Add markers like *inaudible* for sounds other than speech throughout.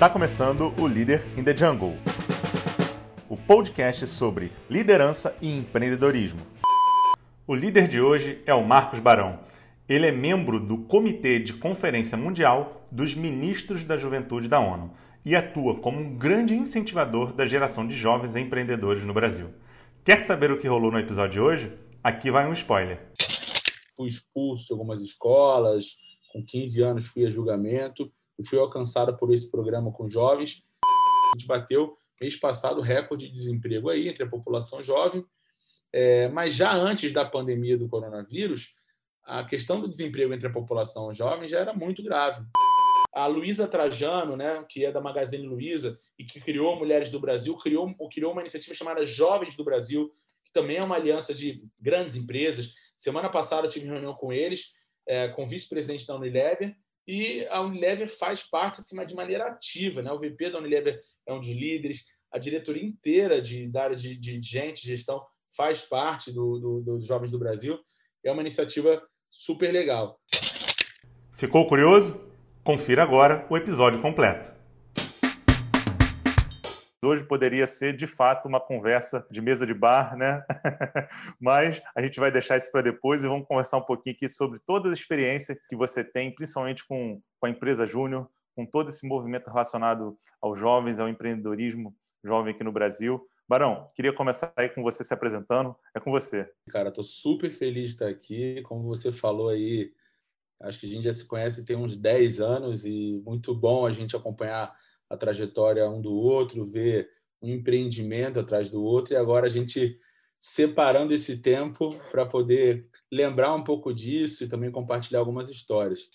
Está começando o Líder in the Jungle, o podcast sobre liderança e empreendedorismo. O líder de hoje é o Marcos Barão. Ele é membro do Comitê de Conferência Mundial dos Ministros da Juventude da ONU e atua como um grande incentivador da geração de jovens empreendedores no Brasil. Quer saber o que rolou no episódio de hoje? Aqui vai um spoiler. Fui expulso de algumas escolas, com 15 anos fui a julgamento e fui alcançado por esse programa com jovens. A gente bateu mês passado recorde de desemprego aí entre a população jovem, é, mas já antes da pandemia do coronavírus, a questão do desemprego entre a população jovem já era muito grave. A Luísa Trajano, né, que é da Magazine Luiza e que criou Mulheres do Brasil, criou, criou uma iniciativa chamada Jovens do Brasil, que também é uma aliança de grandes empresas. Semana passada eu tive reunião com eles, é, com o vice-presidente da Unilever, e a Unilever faz parte assim, de maneira ativa. Né? O VP da Unilever é um dos líderes, a diretoria inteira de, da área de, de gente, gestão, faz parte do, do, dos Jovens do Brasil. É uma iniciativa super legal. Ficou curioso? Confira agora o episódio completo. Hoje poderia ser de fato uma conversa de mesa de bar, né? *laughs* Mas a gente vai deixar isso para depois e vamos conversar um pouquinho aqui sobre toda a experiência que você tem, principalmente com, com a empresa Júnior, com todo esse movimento relacionado aos jovens, ao empreendedorismo jovem aqui no Brasil. Barão, queria começar aí com você se apresentando. É com você. Cara, estou super feliz de estar aqui. Como você falou aí, acho que a gente já se conhece tem uns 10 anos e muito bom a gente acompanhar a trajetória um do outro, ver um empreendimento atrás do outro, e agora a gente separando esse tempo para poder lembrar um pouco disso e também compartilhar algumas histórias.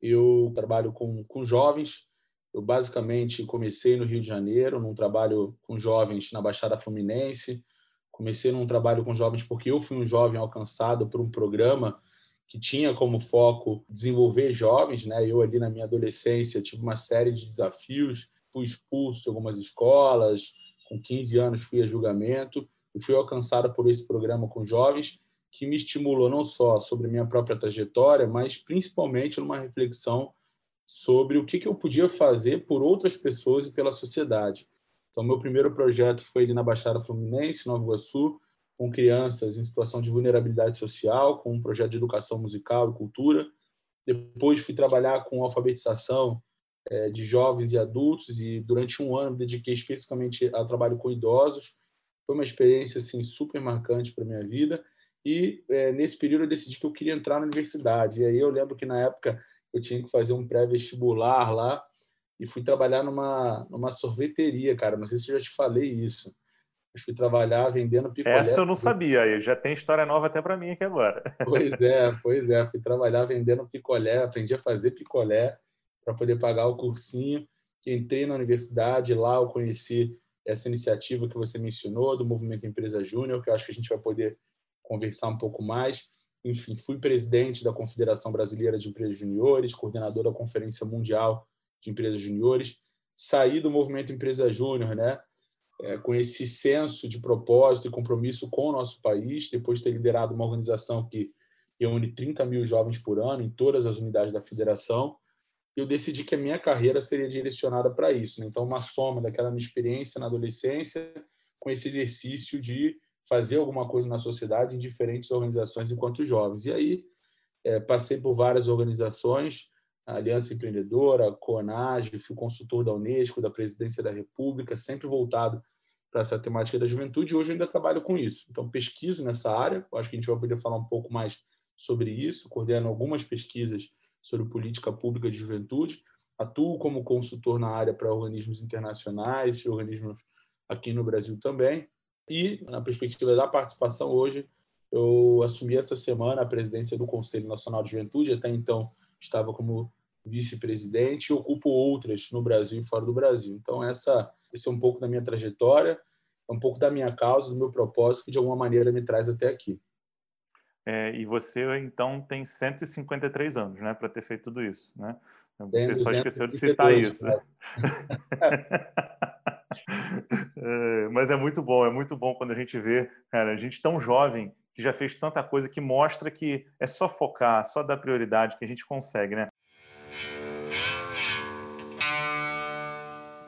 Eu trabalho com, com jovens, eu basicamente comecei no Rio de Janeiro, num trabalho com jovens na Baixada Fluminense, comecei num trabalho com jovens porque eu fui um jovem alcançado por um programa que tinha como foco desenvolver jovens, né? Eu ali na minha adolescência tive uma série de desafios, fui expulso de algumas escolas, com 15 anos fui a julgamento e fui alcançado por esse programa com jovens que me estimulou não só sobre minha própria trajetória, mas principalmente numa reflexão sobre o que, eu podia fazer por outras pessoas e pela sociedade. Então, meu primeiro projeto foi ali na Baixada Fluminense, Nova Iguaçu, com crianças em situação de vulnerabilidade social, com um projeto de educação musical e cultura. Depois fui trabalhar com alfabetização é, de jovens e adultos e durante um ano dediquei especificamente ao trabalho com idosos. Foi uma experiência assim super marcante para minha vida e é, nesse período eu decidi que eu queria entrar na universidade. E aí eu lembro que na época eu tinha que fazer um pré-vestibular lá e fui trabalhar numa numa sorveteria, cara. Não sei se eu já te falei isso fui trabalhar vendendo picolé. Essa eu não sabia, aí já tem história nova até para mim aqui agora. *laughs* Pois é, pois é. Fui trabalhar vendendo picolé, aprendi a fazer picolé para poder pagar o cursinho. Entrei na universidade, lá eu conheci essa iniciativa que você mencionou, do Movimento Empresa Júnior, que eu acho que a gente vai poder conversar um pouco mais. Enfim, fui presidente da Confederação Brasileira de Empresas Juniores, coordenador da Conferência Mundial de Empresas Juniores. Saí do Movimento Empresa Júnior, né? É, com esse senso de propósito e compromisso com o nosso país, depois de ter liderado uma organização que reúne 30 mil jovens por ano em todas as unidades da federação, eu decidi que a minha carreira seria direcionada para isso. Né? Então, uma soma daquela minha experiência na adolescência com esse exercício de fazer alguma coisa na sociedade em diferentes organizações enquanto jovens. E aí, é, passei por várias organizações, Aliança Empreendedora, CONAGE, fui consultor da Unesco, da Presidência da República, sempre voltado para essa temática da juventude, e hoje ainda trabalho com isso. Então, pesquiso nessa área, acho que a gente vai poder falar um pouco mais sobre isso, coordeno algumas pesquisas sobre política pública de juventude, atuo como consultor na área para organismos internacionais e organismos aqui no Brasil também, e na perspectiva da participação hoje, eu assumi essa semana a presidência do Conselho Nacional de Juventude, até então estava como vice-presidente e ocupo outras no Brasil e fora do Brasil. Então, essa, esse é um pouco da minha trajetória, é um pouco da minha causa, do meu propósito, que de alguma maneira me traz até aqui. É, e você, então, tem 153 anos, né, para ter feito tudo isso, né? Você só esqueceu de citar isso. Né? *laughs* é, mas é muito bom, é muito bom quando a gente vê, cara, a gente tão jovem que já fez tanta coisa que mostra que é só focar, só dar prioridade que a gente consegue, né?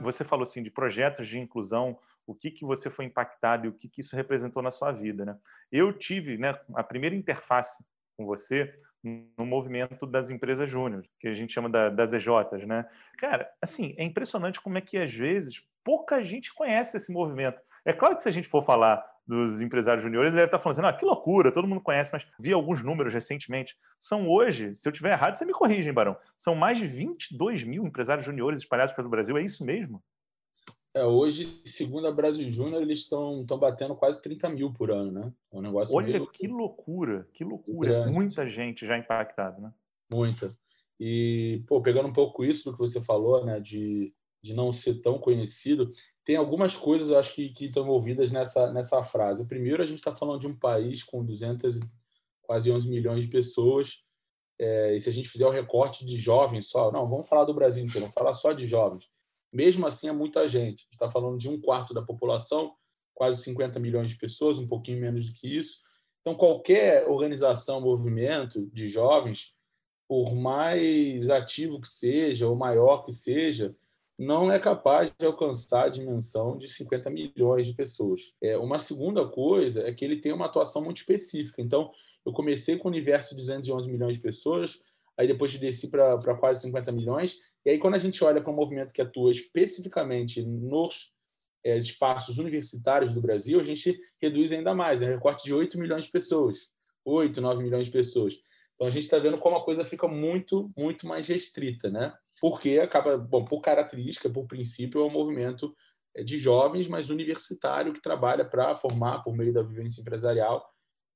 Você falou assim de projetos de inclusão, o que, que você foi impactado e o que, que isso representou na sua vida, né? Eu tive, né, a primeira interface com você no movimento das empresas júnior, que a gente chama da, das EJs, né? Cara, assim, é impressionante como é que às vezes pouca gente conhece esse movimento. É claro que se a gente for falar dos empresários juniores, ele deve estar falando assim, ah, que loucura, todo mundo conhece, mas vi alguns números recentemente. São hoje, se eu tiver errado, você me corrige, hein, Barão? São mais de 22 mil empresários juniores espalhados pelo Brasil, é isso mesmo? É, hoje, segundo a Brasil Júnior, eles estão batendo quase 30 mil por ano, né? É um negócio Olha meio... que loucura, que loucura. Grande. Muita gente já impactada, né? Muita. E, pô, pegando um pouco isso do que você falou, né, de, de não ser tão conhecido, tem algumas coisas, eu acho, que, que estão envolvidas nessa, nessa frase. Primeiro, a gente está falando de um país com 200 quase 11 milhões de pessoas, é, e se a gente fizer o recorte de jovens só, não, vamos falar do Brasil inteiro, vamos falar só de jovens. Mesmo assim, é muita gente. A gente está falando de um quarto da população, quase 50 milhões de pessoas, um pouquinho menos do que isso. Então, qualquer organização, movimento de jovens, por mais ativo que seja, ou maior que seja, não é capaz de alcançar a dimensão de 50 milhões de pessoas. É, uma segunda coisa é que ele tem uma atuação muito específica. Então, eu comecei com o universo de 211 milhões de pessoas, aí depois desci para quase 50 milhões, e aí quando a gente olha para um movimento que atua especificamente nos é, espaços universitários do Brasil, a gente reduz ainda mais, é um recorte de 8 milhões de pessoas, 8, 9 milhões de pessoas. Então, a gente está vendo como a coisa fica muito, muito mais restrita, né? Porque acaba, bom, por característica, por princípio, é um movimento é, de jovens, mas universitário, que trabalha para formar, por meio da vivência empresarial,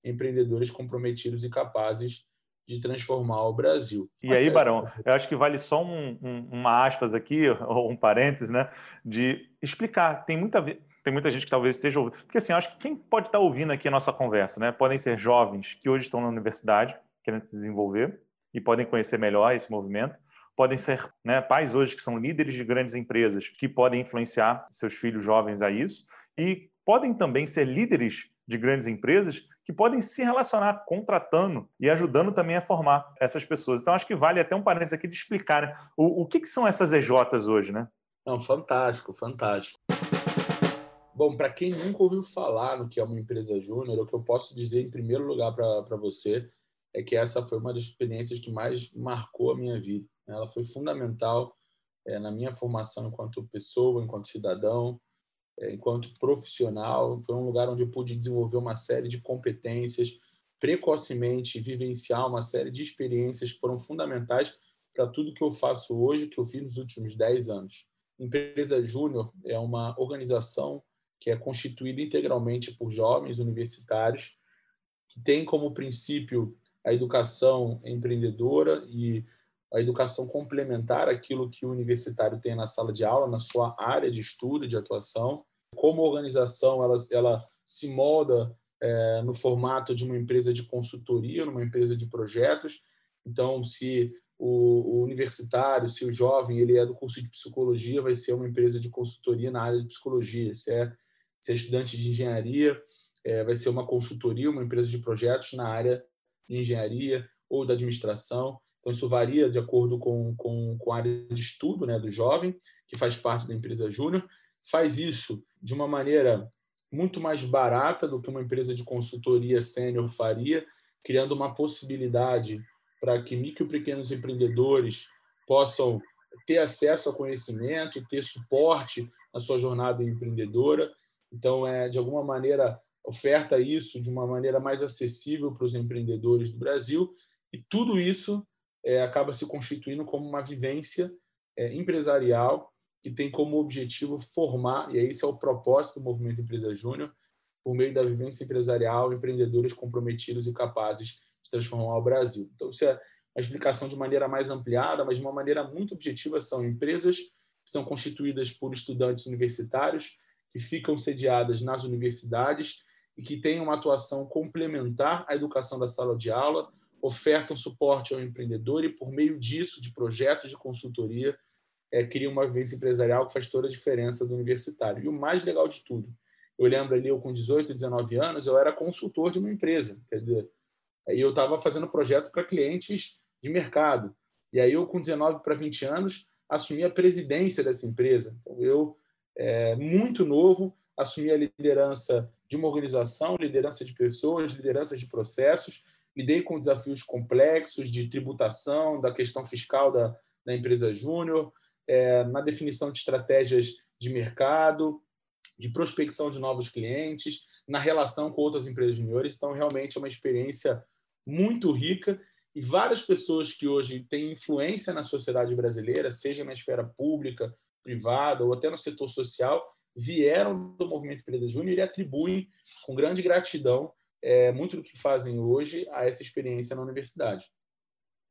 empreendedores comprometidos e capazes de transformar o Brasil. E aí, Barão, eu acho que vale só um, um, uma aspas aqui, *laughs* ou um parênteses, né, de explicar. Tem muita, tem muita gente que talvez esteja ouvindo. Porque, assim, eu acho que quem pode estar ouvindo aqui a nossa conversa, né, podem ser jovens que hoje estão na universidade, querendo se desenvolver, e podem conhecer melhor esse movimento podem ser né, pais hoje que são líderes de grandes empresas que podem influenciar seus filhos jovens a isso e podem também ser líderes de grandes empresas que podem se relacionar contratando e ajudando também a formar essas pessoas. Então, acho que vale até um parênteses aqui de explicar né, o, o que, que são essas EJs hoje, né? Não, fantástico, fantástico. Bom, para quem nunca ouviu falar no que é uma empresa júnior, o que eu posso dizer em primeiro lugar para você é que essa foi uma das experiências que mais marcou a minha vida. Ela foi fundamental é, na minha formação enquanto pessoa, enquanto cidadão, é, enquanto profissional. Foi um lugar onde eu pude desenvolver uma série de competências, precocemente vivenciar uma série de experiências que foram fundamentais para tudo que eu faço hoje, que eu fiz nos últimos 10 anos. Empresa Júnior é uma organização que é constituída integralmente por jovens universitários que tem como princípio a educação empreendedora e a educação complementar aquilo que o universitário tem na sala de aula, na sua área de estudo, de atuação. Como organização, ela, ela se molda é, no formato de uma empresa de consultoria, numa empresa de projetos. Então, se o, o, universitário, se o jovem ele é do curso de psicologia, vai ser uma empresa de consultoria na área de psicologia. Se é, se é estudante de engenharia, é, vai ser uma consultoria, uma empresa de projetos na área engenharia ou da administração. Então, isso varia de acordo com, com, com a área de estudo né, do jovem, que faz parte da empresa júnior. Faz isso de uma maneira muito mais barata do que uma empresa de consultoria sênior faria, criando uma possibilidade para que micro e pequenos empreendedores possam ter acesso a conhecimento, ter suporte na sua jornada empreendedora. Então, é de alguma maneira oferta isso de uma maneira mais acessível para os empreendedores do Brasil e tudo isso é, acaba se constituindo como uma vivência é, empresarial que tem como objetivo formar, e esse é o propósito do Movimento Empresa Júnior, por meio da vivência empresarial, empreendedores comprometidos e capazes de transformar o Brasil. Então, isso é uma explicação de maneira mais ampliada, mas de uma maneira muito objetiva, são empresas que são constituídas por estudantes universitários, que ficam sediadas nas universidades e que têm uma atuação complementar à educação da sala de aula, ofertam suporte ao empreendedor e, por meio disso, de projetos de consultoria, é, criam uma vivência empresarial que faz toda a diferença do universitário. E o mais legal de tudo, eu lembro ali, eu com 18, 19 anos, eu era consultor de uma empresa, quer dizer, aí eu estava fazendo projeto para clientes de mercado. E aí eu, com 19 para 20 anos, assumir a presidência dessa empresa. Então, eu, é, muito novo, assumi a liderança de uma organização, liderança de pessoas, liderança de processos, lidei com desafios complexos de tributação, da questão fiscal da, da empresa júnior, é, na definição de estratégias de mercado, de prospecção de novos clientes, na relação com outras empresas juniores. Então, realmente é uma experiência muito rica e várias pessoas que hoje têm influência na sociedade brasileira, seja na esfera pública, privada ou até no setor social, vieram do movimento Empresa Júnior e atribuem com grande gratidão é, muito do que fazem hoje a essa experiência na universidade.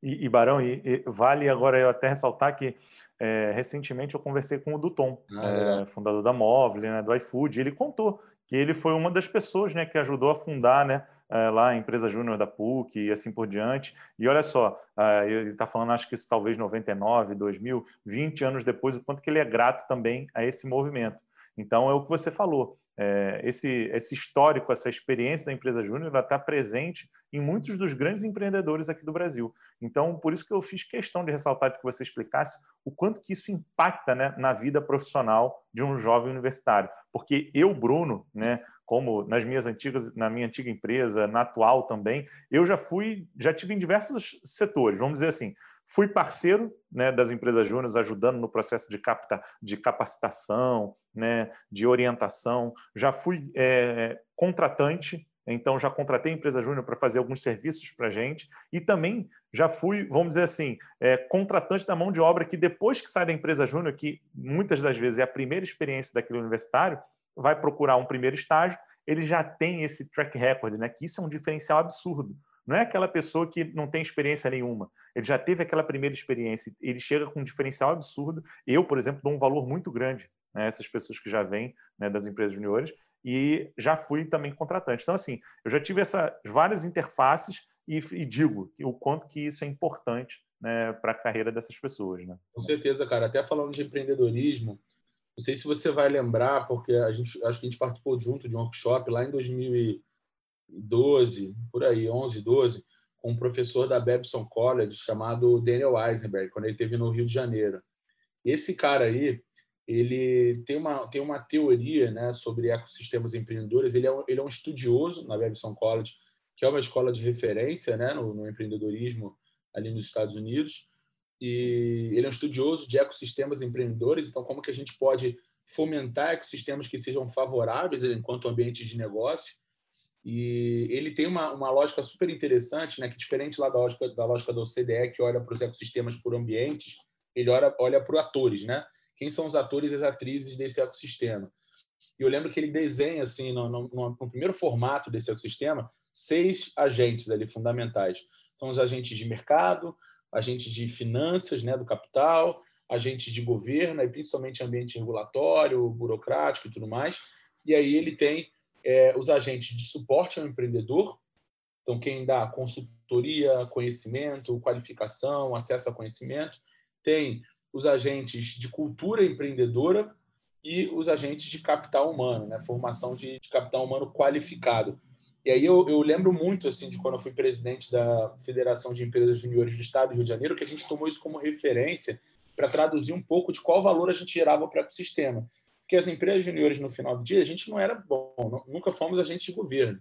E, e Barão, e, e, vale agora eu até ressaltar que é, recentemente eu conversei com o Duton, ah, é, fundador da Móvel, né, do iFood, e ele contou que ele foi uma das pessoas né, que ajudou a fundar né, é, lá a empresa júnior da PUC e assim por diante. E olha só, é, ele está falando, acho que isso talvez 99, 2000, 20 anos depois, o quanto que ele é grato também a esse movimento. Então, é o que você falou. É, esse, esse histórico, essa experiência da empresa júnior, está presente em muitos dos grandes empreendedores aqui do Brasil. Então, por isso que eu fiz questão de ressaltar que você explicasse o quanto que isso impacta né, na vida profissional de um jovem universitário. Porque eu, Bruno, né, como nas minhas antigas, na minha antiga empresa, na atual também, eu já fui, já tive em diversos setores, vamos dizer assim, Fui parceiro né, das empresas júnior, ajudando no processo de, capta, de capacitação, né, de orientação. Já fui é, contratante, então já contratei a empresa júnior para fazer alguns serviços para a gente. E também já fui, vamos dizer assim, é, contratante da mão de obra que depois que sai da empresa júnior, que muitas das vezes é a primeira experiência daquele universitário, vai procurar um primeiro estágio, ele já tem esse track record, né, que isso é um diferencial absurdo. Não é aquela pessoa que não tem experiência nenhuma. Ele já teve aquela primeira experiência. Ele chega com um diferencial absurdo. Eu, por exemplo, dou um valor muito grande né, essas pessoas que já vêm né, das empresas juniores e já fui também contratante. Então, assim, eu já tive essas várias interfaces e, e digo o quanto que isso é importante né, para a carreira dessas pessoas. Né? Com certeza, cara. Até falando de empreendedorismo, não sei se você vai lembrar, porque a gente, acho que a gente participou junto de um workshop lá em 2000 12, por aí, 11, 12, com um professor da Babson College chamado Daniel Eisenberg, quando ele esteve no Rio de Janeiro. Esse cara aí, ele tem uma, tem uma teoria né, sobre ecossistemas empreendedores. Ele é, um, ele é um estudioso na Babson College, que é uma escola de referência né, no, no empreendedorismo ali nos Estados Unidos. E ele é um estudioso de ecossistemas empreendedores. Então, como que a gente pode fomentar ecossistemas que sejam favoráveis enquanto ambiente de negócio e ele tem uma, uma lógica super interessante, né, que diferente lá da lógica, da lógica do OCDE, que olha para os ecossistemas por ambientes, ele olha, olha para os atores, né? Quem são os atores e as atrizes desse ecossistema? E eu lembro que ele desenha, assim, no, no, no primeiro formato desse ecossistema, seis agentes ali fundamentais. São os agentes de mercado, agentes de finanças, né, do capital, agentes de governo, e principalmente ambiente regulatório, burocrático e tudo mais. E aí ele tem é, os agentes de suporte ao empreendedor, então quem dá consultoria, conhecimento, qualificação, acesso a conhecimento, tem os agentes de cultura empreendedora e os agentes de capital humano, né? formação de, de capital humano qualificado. E aí eu, eu, lembro muito assim de quando eu fui presidente da Federação de Empresas Juniores do Estado do Rio de Janeiro, que a gente tomou isso como referência para traduzir um pouco de qual valor a gente gerava para o ecossistema. Porque as empresas juniores, no final do dia, a gente não era bom, nunca fomos agente de governo.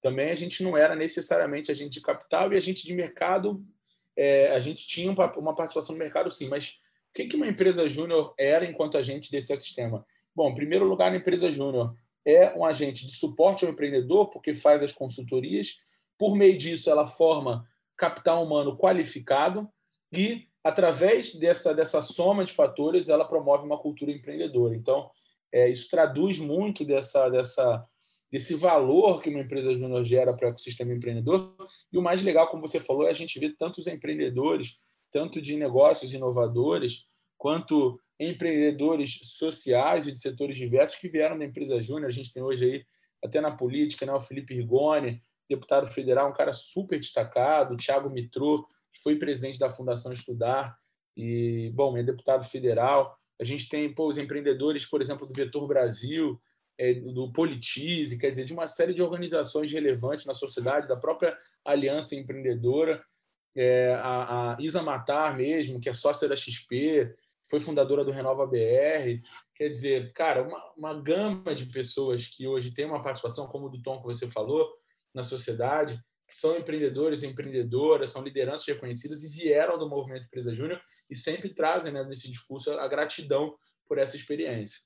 Também a gente não era necessariamente agente de capital e agente de mercado. É, a gente tinha uma participação no mercado, sim, mas o que uma empresa júnior era enquanto agente desse ecossistema? Bom, em primeiro lugar, a empresa júnior é um agente de suporte ao empreendedor, porque faz as consultorias. Por meio disso, ela forma capital humano qualificado e, através dessa, dessa soma de fatores, ela promove uma cultura empreendedora. Então, é, isso traduz muito dessa, dessa, desse valor que uma empresa júnior gera para o ecossistema empreendedor. E o mais legal, como você falou, é a gente ver tantos empreendedores, tanto de negócios inovadores, quanto empreendedores sociais e de setores diversos que vieram da empresa júnior. A gente tem hoje aí, até na política, né, o Felipe Rigoni, deputado federal, um cara super destacado, o Thiago Mitrô, que foi presidente da Fundação Estudar, e, bom, é deputado federal. A gente tem pô, os empreendedores, por exemplo, do Vetor Brasil, é, do Politize, quer dizer, de uma série de organizações relevantes na sociedade, da própria Aliança Empreendedora, é, a, a, Isa Matar mesmo, que é sócia da XP. foi fundadora do Renova BR. Quer dizer, cara, uma, uma gama de pessoas que hoje tem uma participação, como o do Tom que você falou, na sociedade, que são empreendedores empreendedoras, são lideranças reconhecidas e vieram do movimento Empresa Júnior e sempre trazem né, nesse discurso a gratidão por essa experiência.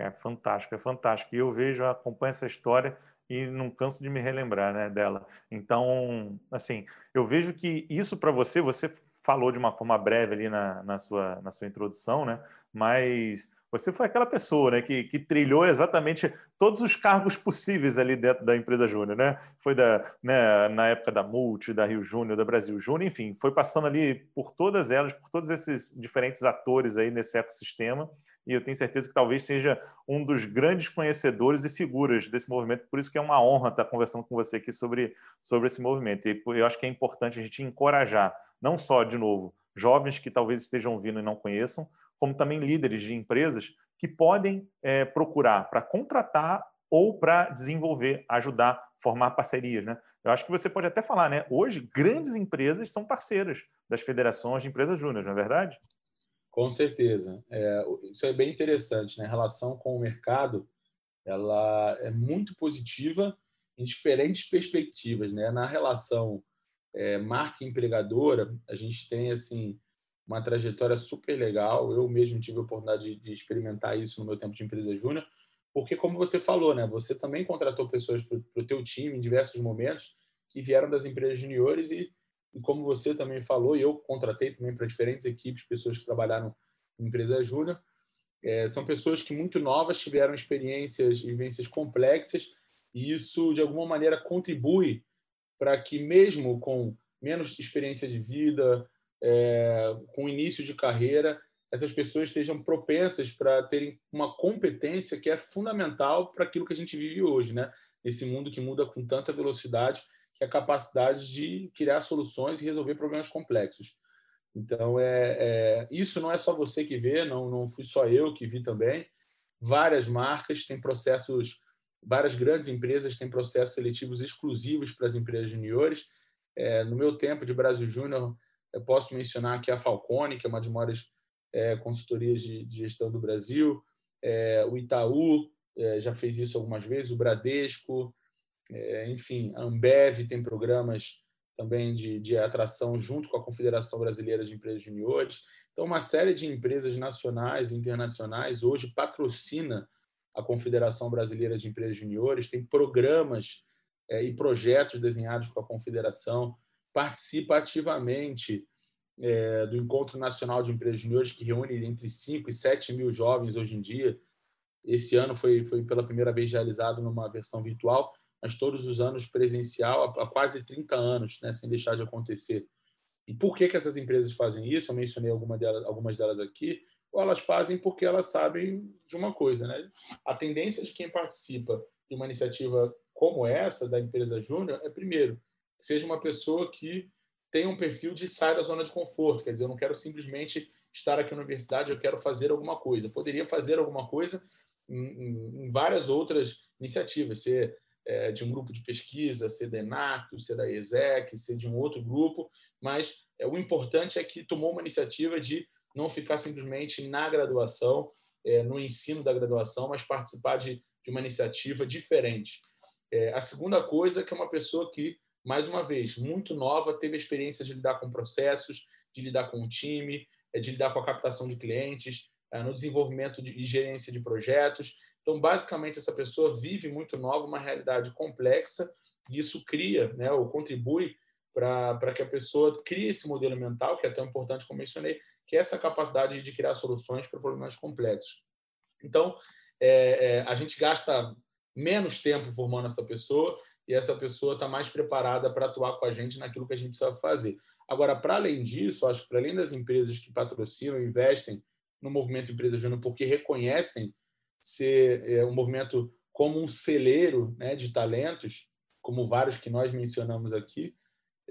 É fantástico, é fantástico. E eu vejo, acompanho essa história e não canso de me relembrar né, dela. Então, assim, eu vejo que isso para você, você falou de uma forma breve ali na, na, sua, na sua introdução, né? Mas você foi aquela pessoa né, que, que trilhou exatamente todos os cargos possíveis ali dentro da empresa Júnior, né? Foi da, né, na época da Multi, da Rio Júnior, da Brasil Júnior, enfim, foi passando ali por todas elas, por todos esses diferentes atores aí nesse ecossistema. E eu tenho certeza que talvez seja um dos grandes conhecedores e figuras desse movimento. Por isso que é uma honra estar conversando com você aqui sobre, sobre esse movimento. E eu acho que é importante a gente encorajar, não só, de novo, jovens que talvez estejam vindo e não conheçam, como também líderes de empresas que podem é, procurar para contratar ou para desenvolver, ajudar, formar parcerias. Né? Eu acho que você pode até falar, né? Hoje, grandes empresas são parceiras das federações de empresas júnior, não é verdade? Com certeza. É, isso é bem interessante. Né? A relação com o mercado ela é muito positiva em diferentes perspectivas. Né? Na relação é, marca empregadora, a gente tem assim uma trajetória super legal. Eu mesmo tive a oportunidade de, de experimentar isso no meu tempo de empresa júnior, porque como você falou, né, você também contratou pessoas para o teu time em diversos momentos que vieram das empresas juniores e, e como você também falou, eu contratei também para diferentes equipes, pessoas que trabalharam em empresa júnior, é, são pessoas que muito novas tiveram experiências vivências complexas e isso de alguma maneira contribui para que mesmo com menos experiência de vida, é, com início de carreira, essas pessoas estejam propensas para terem uma competência que é fundamental para aquilo que a gente vive hoje, né? Esse mundo que muda com tanta velocidade, que é a capacidade de criar soluções e resolver problemas complexos. Então, é, é, isso não é só você que vê, não, não fui só eu que vi também. Várias marcas têm processos, várias grandes empresas têm processos seletivos exclusivos para as empresas juniores. É, no meu tempo de Brasil Júnior, eu posso mencionar aqui a Falcone, que é uma das maiores é, consultorias de, de, gestão do Brasil, é, o Itaú é, já fez isso algumas vezes, o Bradesco, é, enfim, a Ambev tem programas também de, de atração junto com a Confederação Brasileira de Empresas Juniores. Então, uma série de empresas nacionais e internacionais hoje patrocina a Confederação Brasileira de Empresas Juniores, tem programas é, e projetos desenhados com a Confederação participa ativamente é, do Encontro Nacional de Empresas Juniores, que reúne entre 5 e 7 mil jovens hoje em dia. Esse ano foi, foi pela primeira vez realizado numa versão virtual, mas todos os anos presencial, há, quase 30 anos, né, sem deixar de acontecer. E por que, que essas empresas fazem isso? Eu mencionei alguma delas, algumas delas aqui. Ou elas fazem porque elas sabem de uma coisa, né? A tendência de quem participa de uma iniciativa como essa da empresa júnior é primeiro seja uma pessoa que tenha um perfil de sair da zona de conforto. Quer dizer, eu não quero simplesmente estar aqui na universidade, eu quero fazer alguma coisa. Poderia fazer alguma coisa em, em várias outras iniciativas, ser é, de um grupo de pesquisa, ser da ENACTO, ser da ESEC, ser de um outro grupo, mas é, o importante é que tomou uma iniciativa de não ficar simplesmente na graduação, é, no ensino da graduação, mas participar de, de uma iniciativa diferente. É, a segunda coisa é que é uma pessoa que mais uma vez, muito nova, teve a experiência de lidar com processos, de lidar com o time, é, de lidar com a captação de clientes, é, no desenvolvimento e gerência de projetos. Então, basicamente, essa pessoa vive muito nova, uma realidade complexa, e isso cria, né, ou contribui para que a pessoa crie esse modelo mental, que é tão importante, como mencionei, que é essa capacidade de criar soluções para problemas complexos. Então, é, é, a gente gasta menos tempo formando essa pessoa e essa pessoa está mais preparada para atuar com a gente naquilo que a gente precisa fazer. Agora, para além disso, acho que para além das empresas que patrocinam, investem no movimento Empresa Júnior porque reconhecem ser é, um movimento como um celeiro né, de talentos, como vários que nós mencionamos aqui,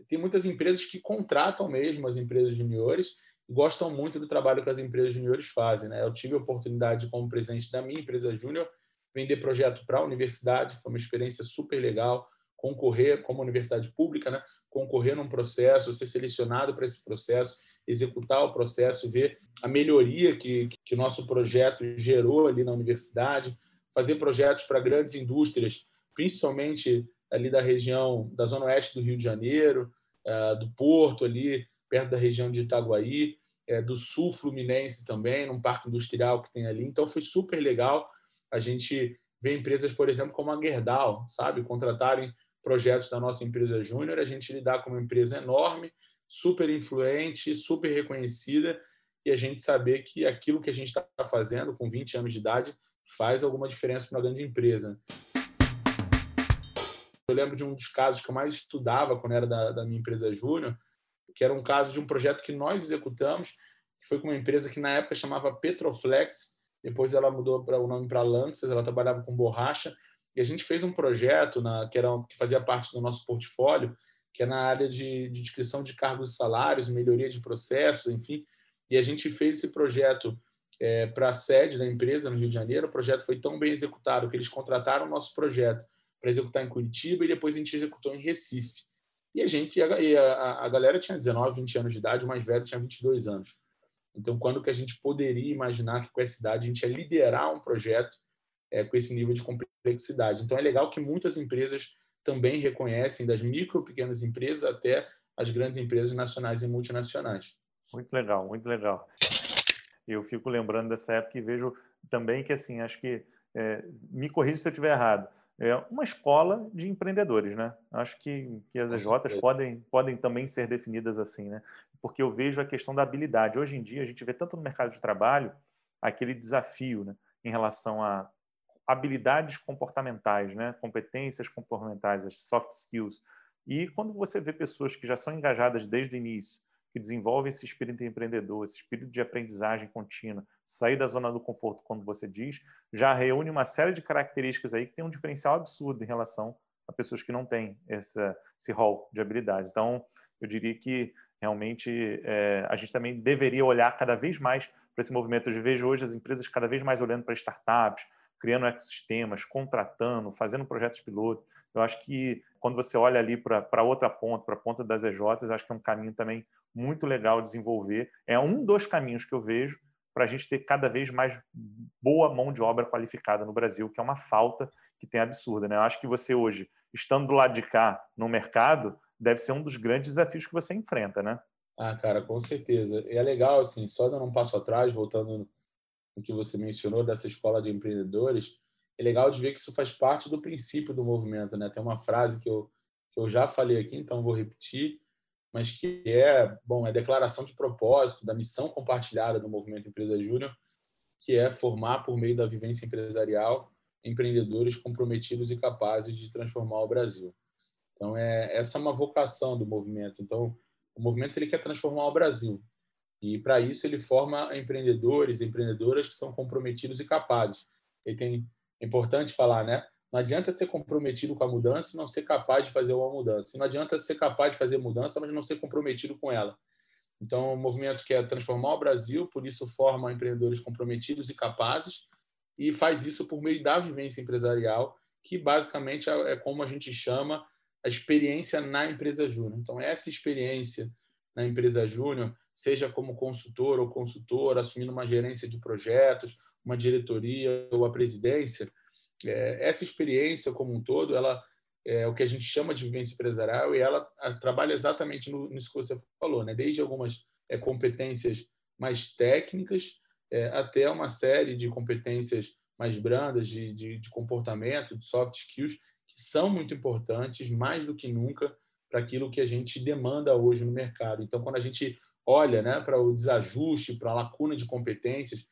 tem muitas empresas que contratam mesmo as empresas juniores e gostam muito do trabalho que as empresas juniores fazem. Né? Eu tive a oportunidade, como presidente da minha empresa júnior, vender projeto para a universidade, foi uma experiência super legal, concorrer como universidade pública, né? concorrer num processo, ser selecionado para esse processo, executar o processo, ver a melhoria que que nosso projeto gerou ali na universidade, fazer projetos para grandes indústrias, principalmente ali da região da zona oeste do Rio de Janeiro, eh, do Porto ali perto da região de Itaguaí, eh, do Sul Fluminense também, num parque industrial que tem ali. Então foi super legal a gente ver empresas, por exemplo, como a Gerdau, sabe, contratarem projetos da nossa empresa júnior, a gente lidar com uma empresa enorme, super influente, super reconhecida, e a gente saber que aquilo que a gente está fazendo com 20 anos de idade faz alguma diferença para uma grande empresa. Eu lembro de um dos casos que eu mais estudava quando era da, da minha empresa júnior, que era um caso de um projeto que nós executamos, que foi com uma empresa que na época chamava Petroflex, depois ela mudou para o nome para Lanxess, ela trabalhava com borracha, e a gente fez um projeto na, que, era, que fazia parte do nosso portfólio, que é na área de, de descrição de cargos e salários, melhoria de processos, enfim. E a gente fez esse projeto é, para a sede da empresa no Rio de Janeiro. O projeto foi tão bem executado que eles contrataram o nosso projeto para executar em Curitiba e depois a gente executou em Recife. E a gente, e a, a, galera tinha 19, 20 anos de idade, o mais velho tinha 22 anos. Então, quando que a gente poderia imaginar que com essa idade a gente ia liderar um projeto é, com esse nível de complexidade. Então, é legal que muitas empresas também reconhecem, das micro, pequenas empresas até as grandes empresas nacionais e multinacionais. Muito legal, muito legal. Eu fico lembrando dessa época e vejo também que, assim, acho que, é, me corrija se eu estiver errado, é uma escola de empreendedores, né? Acho que, que as EJs podem, podem também ser definidas assim, né? Porque eu vejo a questão da habilidade. Hoje em dia, a gente vê tanto no mercado de trabalho aquele desafio né, em relação a habilidades comportamentais, né? competências comportamentais, as soft skills. E quando você vê pessoas que já são engajadas desde o início, que desenvolvem esse espírito empreendedor, esse espírito de aprendizagem contínua, sair da zona do conforto, como você diz, já reúne uma série de características aí que tem um diferencial absurdo em relação a pessoas que não têm essa, esse rol de habilidades. Então, eu diria que realmente é, a gente também deveria olhar cada vez mais para esse movimento. Eu vejo hoje as empresas cada vez mais olhando para startups, criando ecossistemas, contratando, fazendo projetos piloto. Eu acho que quando você olha ali para outra ponta, para a ponta das EJs, acho que é um caminho também muito legal desenvolver. É um dos caminhos que eu vejo para a gente ter cada vez mais boa mão de obra qualificada no Brasil, que é uma falta que tem absurda. Né? Eu acho que você hoje, estando do lado de cá no mercado, deve ser um dos grandes desafios que você enfrenta, né? Ah, cara, com certeza. E é legal, assim, só dando um passo atrás, voltando no que você mencionou dessa escola de empreendedores, é legal de ver que isso faz parte do princípio do movimento, né? Tem uma frase que eu, que eu já falei aqui, então vou repetir, mas que é, bom, é declaração de propósito da missão compartilhada do Movimento Empresa Júnior, que é formar por meio da vivência empresarial empreendedores comprometidos e capazes de transformar o Brasil. Então é essa é uma vocação do movimento. Então o movimento ele quer transformar o Brasil e para isso ele forma empreendedores, empreendedoras que são comprometidos e capazes. E tem é importante falar, né? Não adianta ser comprometido com a mudança e não ser capaz de fazer uma mudança. Não adianta ser capaz de fazer mudança, mas não ser comprometido com ela. Então, o movimento quer transformar o Brasil, por isso forma empreendedores comprometidos e capazes e faz isso por meio da vivência empresarial, que basicamente é, é como a gente chama a experiência na empresa júnior. Então, essa experiência na empresa júnior, seja como consultor ou consultora, assumindo uma gerência de projetos, uma diretoria ou a presidência, é, essa experiência como um todo, ela é o que a gente chama de vivência empresarial e ela trabalha exatamente no, nisso que você falou, né? desde algumas é, competências mais técnicas é, até uma série de competências mais brandas de, de, de, comportamento, de soft skills, que são muito importantes, mais do que nunca, para aquilo que a gente demanda hoje no mercado. Então, quando a gente olha né, para o desajuste, para a lacuna de competências,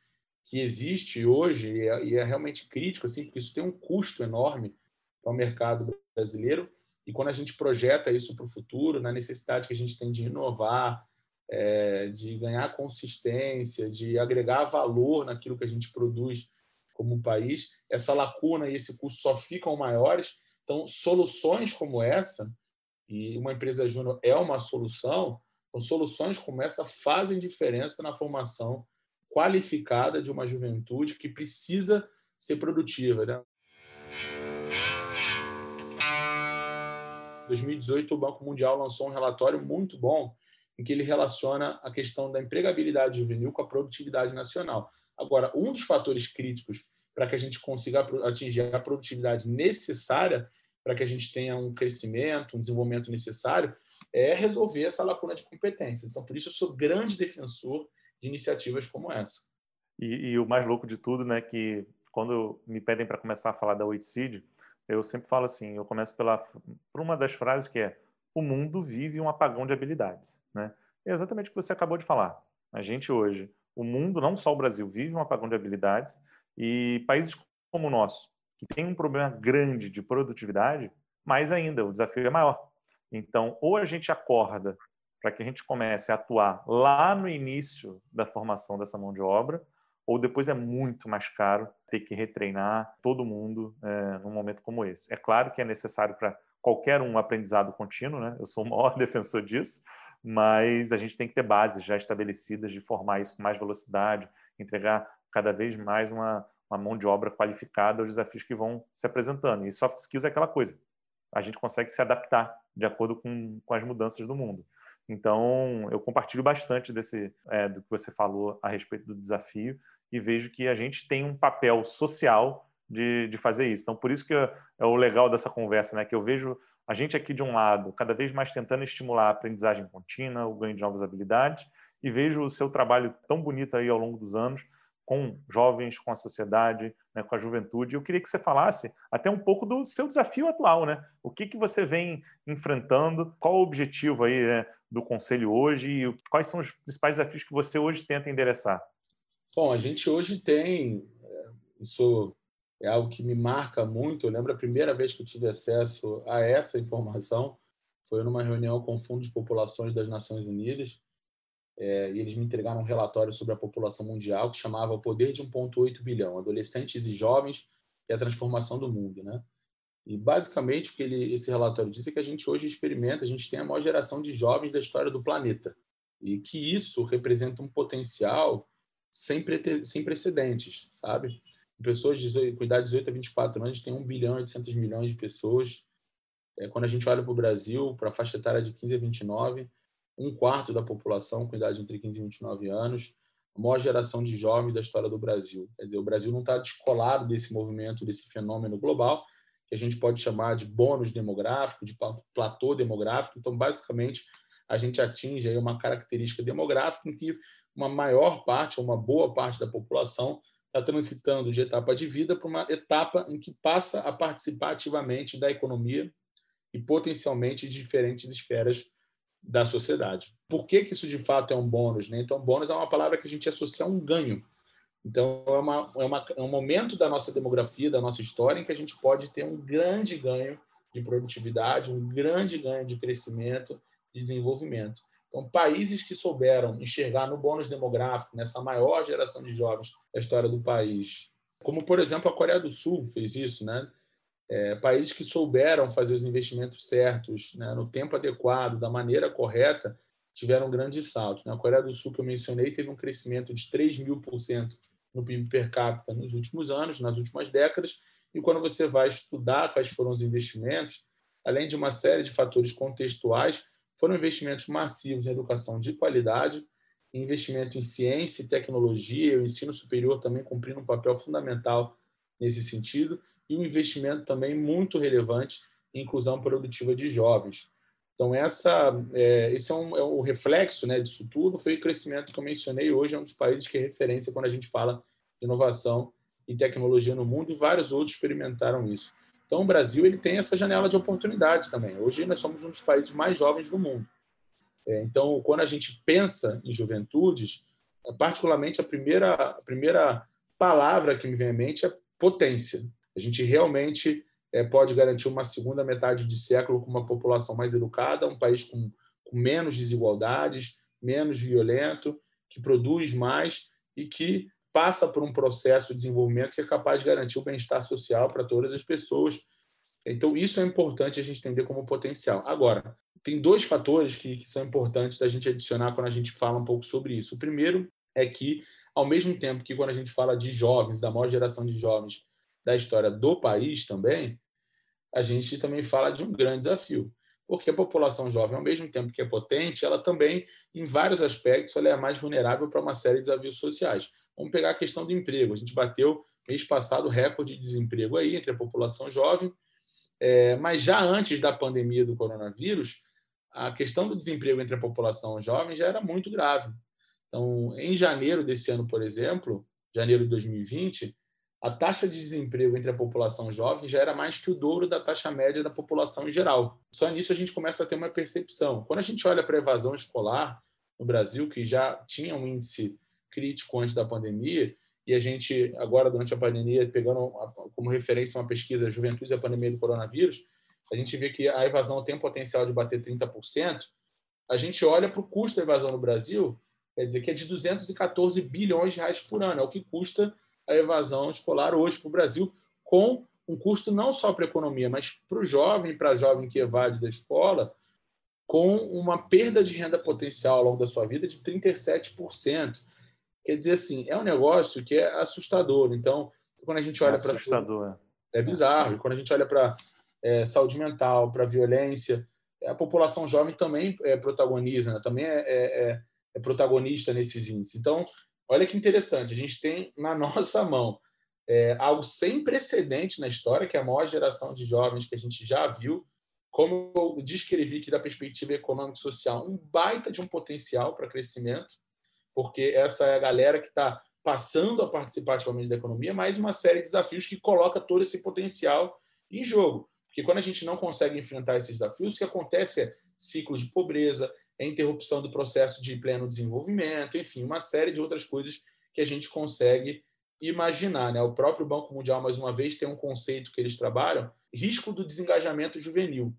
que existe hoje e é, e é, realmente crítico, assim, porque isso tem um custo enorme para o mercado brasileiro. E quando a gente projeta isso para o futuro, na necessidade que a gente tem de inovar, é, de ganhar consistência, de agregar valor naquilo que a gente produz como país, essa lacuna e esse custo só ficam maiores. Então, soluções como essa, e uma empresa júnior é uma solução, então, soluções como essa fazem diferença na formação qualificada de uma juventude que precisa ser produtiva. Né? 2018, o Banco Mundial lançou um relatório muito bom em que ele relaciona a questão da empregabilidade juvenil com a produtividade nacional. Agora, um dos fatores críticos para que a gente consiga atingir a produtividade necessária para que a gente tenha um crescimento, um desenvolvimento necessário, é resolver essa lacuna de competências. Então, por isso, eu sou grande defensor de iniciativas como essa. E, e o mais louco de tudo, né, que quando me pedem para começar a falar da Oitseed, eu sempre falo assim, eu começo pela por uma das frases que é o mundo vive um apagão de habilidades, né? É exatamente o que você acabou de falar. A gente hoje, o mundo, não só o Brasil, vive um apagão de habilidades e países como o nosso, que tem um problema grande de produtividade, mais ainda, o desafio é maior. Então, ou a gente acorda para que a gente comece a atuar lá no início da formação dessa mão de obra, ou depois é muito mais caro ter que retreinar todo mundo é, num momento como esse. É claro que é necessário para qualquer um aprendizado contínuo, né? Eu sou o maior *laughs* defensor disso, mas a gente tem que ter bases já estabelecidas de formar isso com mais velocidade, entregar cada vez mais uma, uma mão de obra qualificada aos desafios que vão se apresentando. E soft skills é aquela coisa. A gente consegue se adaptar de acordo com, com as mudanças do mundo. Então, eu compartilho bastante desse, é, do que você falou a respeito do desafio e vejo que a gente tem um papel social de, de fazer isso. Então, por isso que é, é o legal dessa conversa, né? Que eu vejo a gente aqui de um lado, cada vez mais tentando estimular a aprendizagem contínua, o ganho de novas habilidades, e vejo o seu trabalho tão bonito aí ao longo dos anos, com jovens, com a sociedade, né, com a juventude. Eu queria que você falasse até um pouco do seu desafio atual, né? O que, que você vem enfrentando? Qual o objetivo aí né, do conselho hoje e quais são os principais desafios que você hoje tenta endereçar? Bom, a gente hoje tem é, isso é algo que me marca muito. Eu lembro a primeira vez que eu tive acesso a essa informação foi numa reunião com o Fundo de Populações das Nações Unidas é, e eles me entregaram um relatório sobre a população mundial que chamava O Poder de 1,8 bilhão, adolescentes e jovens e a transformação do mundo, né? E basicamente o que ele, esse relatório disse é que a gente hoje experimenta, a gente tem a maior geração de jovens da história do planeta e que isso representa um potencial sem, sem precedentes, sabe? Pessoas de com idade de 18 a 24 anos, tem 1 bilhão e 800 milhões de pessoas. É, quando a gente olha para o Brasil, para a faixa etária de 15 a 29, um quarto da população com idade entre 15 e 29 anos, a maior geração de jovens da história do Brasil. Quer dizer, o Brasil não está descolado desse movimento, desse fenômeno global, que a gente pode chamar de bônus demográfico, de platô demográfico. Então, basicamente, a gente atinge aí uma característica demográfica em que uma maior parte, ou uma boa parte da população está transitando de etapa de vida para uma etapa em que passa a participar ativamente da economia e potencialmente de diferentes esferas da sociedade. Por que, que isso de fato é um bônus? Né? Então, bônus é uma palavra que a gente associa a um ganho. Então, é, uma, é, uma, é um momento da nossa demografia, da nossa história, em que a gente pode ter um grande ganho de produtividade, um grande ganho de crescimento, de desenvolvimento. Então, países que souberam enxergar no bônus demográfico, nessa maior geração de jovens da história do país, como, por exemplo, a Coreia do Sul fez isso, né? É, países que souberam fazer os investimentos certos, né, no tempo adequado, da maneira correta, tiveram grandes saltos. Né? A Coreia do Sul, que eu mencionei, teve um crescimento de 3 mil por cento no PIB per capita nos últimos anos, nas últimas décadas, e quando você vai estudar quais foram os investimentos, além de uma série de fatores contextuais, foram investimentos massivos em educação de qualidade, investimento em ciência e tecnologia, o ensino superior também cumprindo um papel fundamental nesse sentido, e um investimento também muito relevante em inclusão produtiva de jovens. Então, essa, é, esse é, um, é o reflexo né, disso tudo, foi o crescimento que eu mencionei hoje, é um dos países que é referência quando a gente fala de inovação e tecnologia no mundo, e vários outros experimentaram isso. Então, o Brasil ele tem essa janela de oportunidade também. Hoje, nós somos um dos países mais jovens do mundo. É, então, quando a gente pensa em juventudes, particularmente a primeira, a primeira palavra que me vem à mente é potência. A gente realmente é, pode garantir uma segunda metade de século com uma população mais educada, um país com, com menos desigualdades, menos violento, que produz mais e que passa por um processo de desenvolvimento que é capaz de garantir o bem-estar social para todas as pessoas. Então, isso é importante a gente entender como potencial. Agora, tem dois fatores que, que são importantes da gente adicionar quando a gente fala um pouco sobre isso. O primeiro é que, ao mesmo tempo que quando a gente fala de jovens, da maior geração de jovens, da história do país também, a gente também fala de um grande desafio. porque a população jovem, ao mesmo tempo que é potente, ela também, em vários aspectos, ela é mais vulnerável para uma série de desafios sociais. Vamos pegar a questão do emprego. A gente bateu, mês passado, recorde de desemprego aí entre a população jovem, é, mas já antes da pandemia do coronavírus, a questão do desemprego entre a população jovem já era muito grave. Então, em janeiro desse ano, por exemplo, janeiro de 2020, a taxa de desemprego entre a população jovem já era mais que o dobro da taxa média da população em geral. Só nisso a gente começa a ter uma percepção. Quando a gente olha para a evasão escolar no Brasil, que já tinha um índice crítico antes da pandemia, e a gente, agora, durante a pandemia, pegando como referência uma pesquisa Juventude e a Pandemia do Coronavírus, a gente vê que a evasão tem potencial de bater 30%. A gente olha para o custo da evasão no Brasil, quer dizer que é de 214 bilhões de reais por ano, é o que custa a evasão escolar hoje para o Brasil, com um custo não só para a economia, mas para o jovem, para a jovem que evade da escola, com uma perda de renda potencial ao longo da sua vida de 37%. Quer dizer assim, é um negócio que é assustador. Então, quando a gente olha é para. Assustador. É bizarro. E quando a gente olha para é, saúde mental, para violência, a população jovem também é, protagoniza, né? também é, é, é, é protagonista nesses índices. Então, Olha que interessante, a gente tem na *laughs* nossa mão é, algo sem precedente na história, que é a maior geração de jovens que a gente já viu, como eu descrevi aqui da perspectiva econômica e social, um baita de um potencial para crescimento, porque essa é a galera que está passando a participar ativamente da economia, mais uma série de desafios que coloca todo esse potencial em jogo. Porque quando a gente não consegue enfrentar esses desafios, o que acontece é ciclos de pobreza, interrupção do processo de pleno desenvolvimento, enfim, uma série de outras coisas que a gente consegue imaginar. Né? O próprio Banco Mundial, mais uma vez, tem um conceito que eles trabalham, risco do desengajamento juvenil.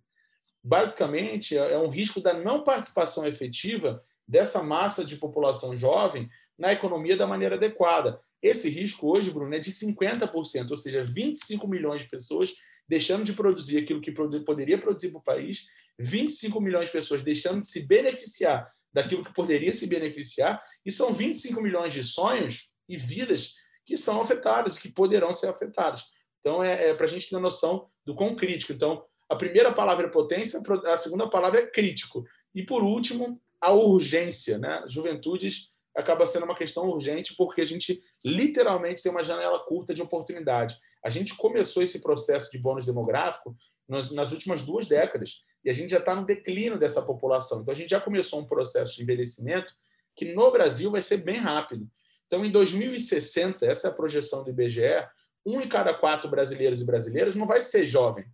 Basicamente, é um risco da não participação efetiva dessa massa de população jovem na economia da maneira adequada. Esse risco hoje, Bruno, é de 50%, ou seja, 25 milhões de pessoas deixando de produzir aquilo que poderia produzir para o país 25 milhões de pessoas deixando de se beneficiar daquilo que poderia se beneficiar, e são 25 milhões de sonhos e vidas que são afetados, que poderão ser afetados. Então, é, é para a gente ter noção do quão crítico. Então, a primeira palavra é potência, a segunda palavra é crítico. E, por último, a urgência. Né? Juventudes acaba sendo uma questão urgente porque a gente literalmente tem uma janela curta de oportunidade. A gente começou esse processo de bônus demográfico nas, nas últimas duas décadas e a gente já está no declínio dessa população. Então, a gente já começou um processo de envelhecimento que no Brasil vai ser bem rápido. Então, em 2060, essa é a projeção do IBGE, um em cada quatro brasileiros e brasileiras não vai ser jovem.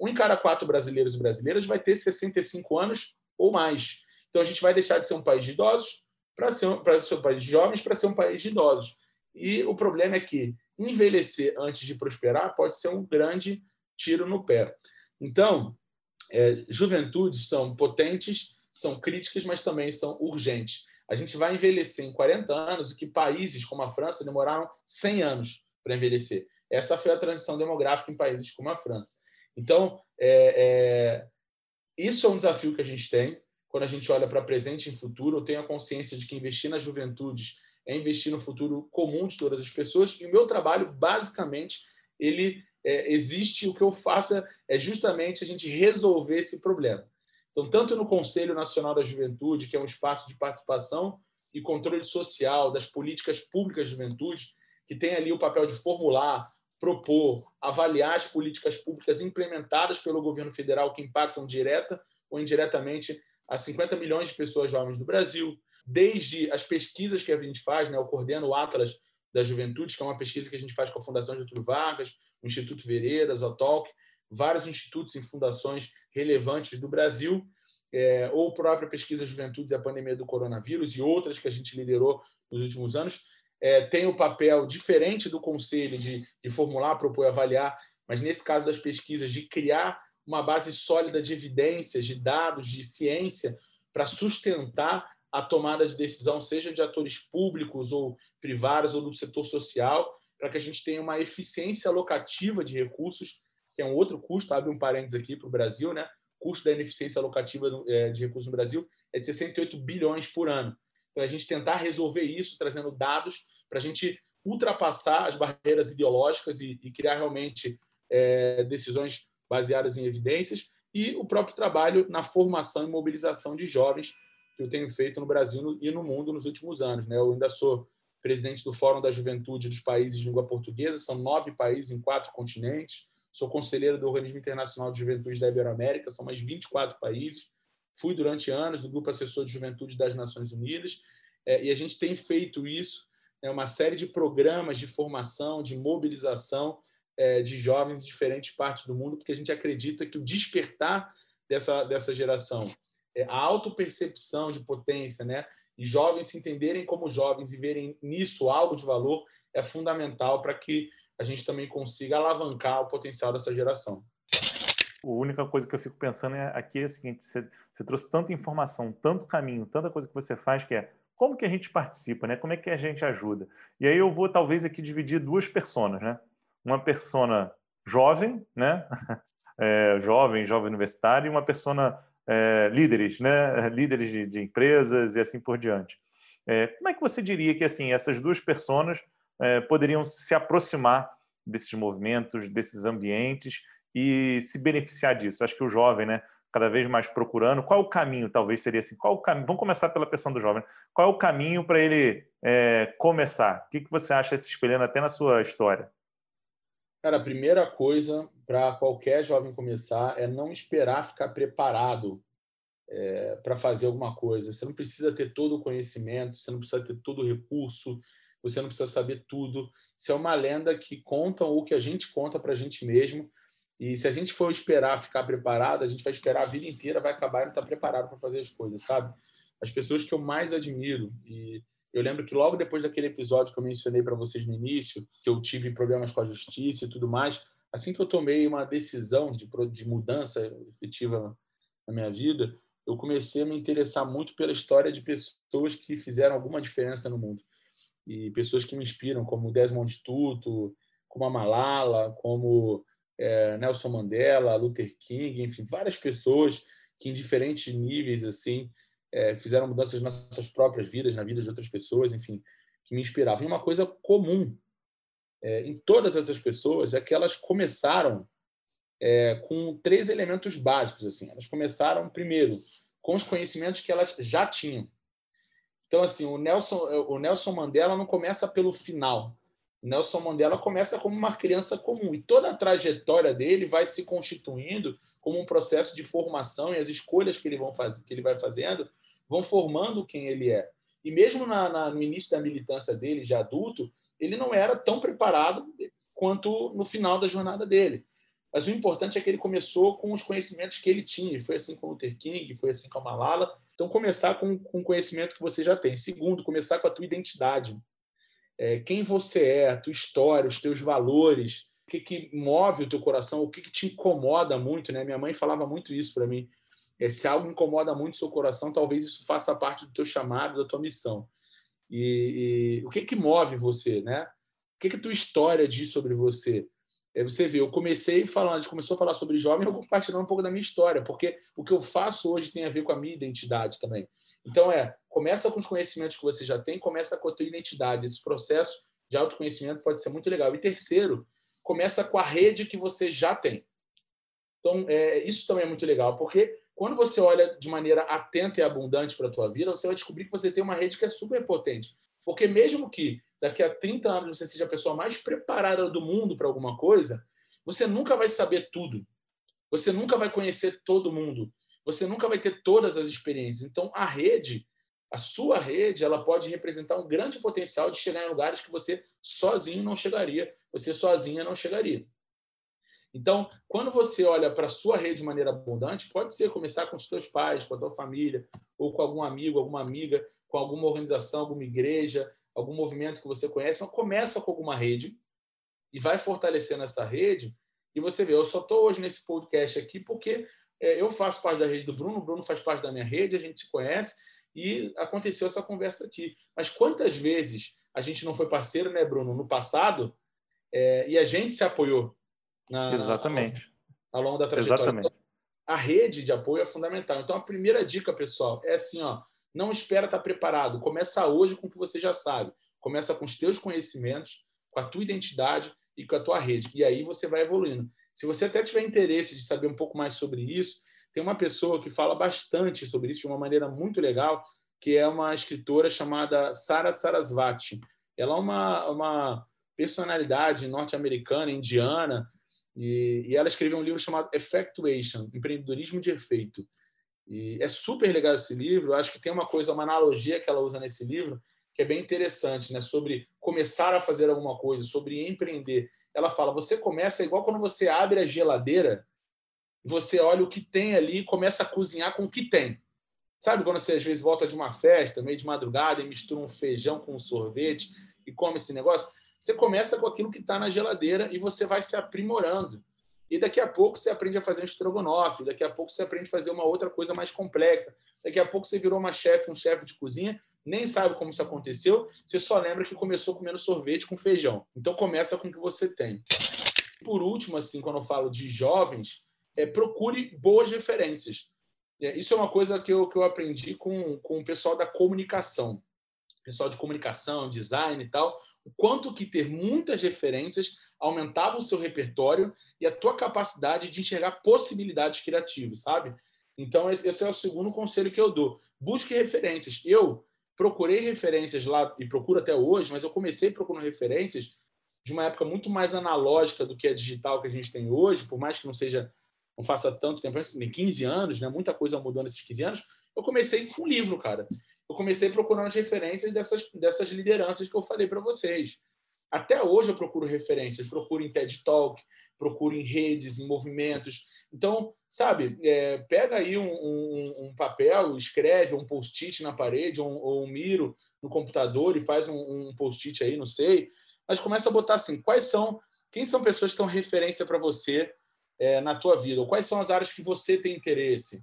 Um em cada quatro brasileiros e brasileiras vai ter 65 anos ou mais. Então, a gente vai deixar de ser um país de idosos para ser, um, ser um país de jovens para ser um país de idosos. E o problema é que envelhecer antes de prosperar pode ser um grande tiro no pé. Então, é, juventudes são potentes, são críticas, mas também são urgentes. A gente vai envelhecer em 40 anos, o que países como a França demoraram 100 anos para envelhecer. Essa foi a transição demográfica em países como a França. Então, é, é, isso é um desafio que a gente tem quando a gente olha para presente e futuro. Eu tenho a consciência de que investir nas juventudes é investir no futuro comum de todas as pessoas. E o meu trabalho, basicamente, ele é, existe, o que eu faço é justamente a gente resolver esse problema. Então, tanto no Conselho Nacional da Juventude, que é um espaço de participação e controle social das políticas públicas de juventude, que tem ali o papel de formular, propor, avaliar as políticas públicas implementadas pelo governo federal que impactam direta ou indiretamente a 50 milhões de pessoas jovens do Brasil, desde as pesquisas que a gente faz, né, eu coordeno o Atlas da Juventude, que é uma pesquisa que a gente faz com a Fundação Getúlio Vargas, o Instituto Veredas, o TOC, vários institutos e fundações relevantes do Brasil, é, ou própria pesquisa Juventudes e a pandemia do coronavírus e outras que a gente liderou nos últimos anos, é, tem o papel diferente do conselho de, de formular, propor avaliar, mas nesse caso das pesquisas, de criar uma base sólida de evidências, de dados, de ciência, para sustentar a tomada de decisão, seja de atores públicos ou privados ou do setor social, para que a gente tenha uma eficiência alocativa de recursos, que é um outro custo, abre um parênteses aqui para o Brasil, né? O custo da ineficiência alocativa é, de recursos no Brasil é de 68 bilhões por ano. Então, a gente tentar resolver isso, trazendo dados, para a gente ultrapassar as barreiras ideológicas e, e criar realmente é, decisões baseadas em evidências e o próprio trabalho na formação e mobilização de jovens que eu tenho feito no Brasil e no mundo nos últimos anos. Né? Eu ainda sou presidente do Fórum da Juventude dos Países de Língua Portuguesa, são nove países em quatro continentes. Sou conselheiro do Organismo Internacional de Juventude da Iberoamérica, são mais 24 países. Fui durante anos do Grupo Assessor de Juventude das Nações Unidas é, e a gente tem feito isso, né, uma série de programas de formação, de mobilização é, de jovens em diferentes partes do mundo, porque a gente acredita que o despertar dessa, dessa geração, é, a autopercepção de potência, né, e jovens se entenderem como jovens e verem nisso algo de valor, é fundamental para que a gente também consiga alavancar o potencial dessa geração. A única coisa que eu fico pensando é aqui é a seguinte: você, você trouxe tanta informação, tanto caminho, tanta coisa que você faz que é como que a gente participa, né? Como é que a gente ajuda? E aí eu vou talvez aqui dividir duas personas, né? Uma persona jovem, né? *laughs* É, jovem, jovem universitário, e uma persona é, líderes, né? *laughs* Líderes de, de, empresas e assim por diante. É, como é que você diria que assim essas duas personas é, poderiam se aproximar desses movimentos, desses ambientes e se beneficiar disso? Acho que o jovem, né? cada vez mais procurando. Qual o caminho, talvez seria assim? Qual o caminho? Vamos começar pela pessoa do jovem. Qual é o caminho para ele é, começar? O que, que você acha se espelhando até na sua história? Cara, a primeira coisa para qualquer jovem começar é não esperar ficar preparado é, para fazer alguma coisa. Você não precisa ter todo o conhecimento, você não precisa ter todo o recurso, você não precisa saber tudo. Isso é uma lenda que contam o que a gente conta para a gente mesmo e se a gente for esperar ficar preparado, a gente vai esperar a vida inteira, vai acabar e não estar tá preparado para fazer as coisas, sabe? As pessoas que eu mais admiro, e eu lembro que logo depois daquele episódio que eu mencionei para vocês no início, que eu tive problemas com a justiça e tudo mais, assim que eu tomei uma decisão de, de mudança efetiva na minha vida, eu comecei a me interessar muito pela história de pessoas que fizeram alguma diferença no mundo. E pessoas que me inspiram, como Desmond Tutu, como a Malala, como é, Nelson Mandela, Luther King, enfim, várias pessoas que em diferentes níveis assim é, fizeram mudanças nas suas próprias vidas, na vida de outras pessoas, enfim, que me inspiravam. E uma coisa comum é, em todas essas pessoas é que elas começaram é, com três elementos básicos. assim. Elas começaram primeiro com os conhecimentos que elas já tinham. Então, assim, o Nelson, o Nelson Mandela não começa pelo final. Nelson Mandela começa como uma criança comum e toda a trajetória dele vai se constituindo como um processo de formação e as escolhas que ele, vão que ele vai fazendo vão formando quem ele é. E mesmo na, na, no início da militância dele, já adulto, ele não era tão preparado quanto no final da jornada dele. Mas o importante é que ele começou com os conhecimentos que ele tinha. E foi assim com o Luther King, foi assim com a Malala. Então, começar com, com o conhecimento que você já tem. Segundo, começar com a tua identidade é, quem você é, a tua história, os teus valores, o que, que move o teu coração, o que, que te incomoda muito. Né? Minha mãe falava muito isso para mim. É, se algo incomoda muito o seu coração, talvez isso faça parte do teu chamado, da tua missão. E, e o que, que move você? Né? O que, que tua história diz sobre você? É, você vê, eu comecei falando, a gente começou a falar sobre jovem, *laughs* eu compartilhando um pouco da minha história, porque o que eu faço hoje tem a ver com a minha identidade também. Então, é, começa com os conhecimentos que você já tem, começa com a tua identidade. Esse processo de autoconhecimento pode ser muito legal. E terceiro, começa com a rede que você já tem. Então, é, isso também é muito legal, porque quando você olha de maneira atenta e abundante para a tua vida, você vai descobrir que você tem uma rede que é super potente. Porque mesmo que daqui a 30 anos você seja a pessoa mais preparada do mundo para alguma coisa, você nunca vai saber tudo. Você nunca vai conhecer todo mundo você nunca vai ter todas as experiências. Então, a rede, a sua rede, ela pode representar um grande potencial de chegar em lugares que você sozinho não chegaria, você sozinha não chegaria. Então, quando você olha para a sua rede de maneira abundante, pode ser começar com os seus pais, com a tua família, ou com algum amigo, alguma amiga, com alguma organização, alguma igreja, algum movimento que você conhece, mas começa com alguma rede e vai fortalecendo essa rede. E você vê, eu só estou hoje nesse podcast aqui porque é, eu faço parte da rede do Bruno, o Bruno faz parte da minha rede, a gente se conhece e aconteceu essa conversa aqui. Mas quantas vezes a gente não foi parceiro, né, Bruno, no passado, é, e a gente se apoiou na, Exatamente. Ao, ao longo da trajetória. Exatamente. Então, a rede de apoio é fundamental. Então, a primeira dica, pessoal, é assim, ó, não espera estar preparado. Começa hoje com o que você já sabe. Começa com os teus conhecimentos, com a tua identidade e com a tua rede. E aí você vai evoluindo. Se você até tiver interesse de saber um pouco mais sobre isso, tem uma pessoa que fala bastante sobre isso de uma maneira muito legal, que é uma escritora chamada Sara Sarasvati. Ela é uma, uma personalidade norte-americana, indiana, e, e, ela escreveu um livro chamado Effectuation, Empreendedorismo de Efeito. E é super legal esse livro. Eu acho que tem uma coisa, uma analogia que ela usa nesse livro, que é bem interessante, né? Sobre começar a fazer alguma coisa, sobre empreender. Ela fala: você começa igual quando você abre a geladeira, você olha o que tem ali e começa a cozinhar com o que tem. Sabe quando você às vezes volta de uma festa, meio de madrugada, e mistura um feijão com um sorvete e come esse negócio? Você começa com aquilo que está na geladeira e você vai se aprimorando. E daqui a pouco você aprende a fazer um estrogonofe, daqui a pouco você aprende a fazer uma outra coisa mais complexa. Daqui a pouco você virou uma chefe, um chefe de cozinha, nem sabe como isso aconteceu, você só lembra que começou comendo sorvete com feijão. Então começa com o que você tem. Por último, assim, quando eu falo de jovens, é, procure boas referências. É, isso é uma coisa que eu, que eu aprendi com, com o pessoal da comunicação. Pessoal de comunicação, design e tal. O quanto que ter muitas referências aumentava o seu repertório e a tua capacidade de enxergar possibilidades criativas, sabe? Então, esse é o segundo conselho que eu dou. Busque referências. Eu procurei referências lá, e procuro até hoje, mas eu comecei procurando referências de uma época muito mais analógica do que a digital que a gente tem hoje, por mais que não seja não faça tanto tempo, tem 15 anos, né? muita coisa mudou nesses 15 anos, eu comecei com um livro, cara. Eu comecei procurando as referências dessas, dessas lideranças que eu falei para vocês. Até hoje eu procuro referências, procuro em TED Talk, procuro em redes, em movimentos. Então, sabe, é, pega aí um, um, um, papel, escreve um post-it na parede ou, ou, um miro no computador e faz um, um post-it aí, não sei. Mas começa a botar assim, quais são, quem são pessoas que são referência para você é, na tua vida? Ou quais são as áreas que você tem interesse?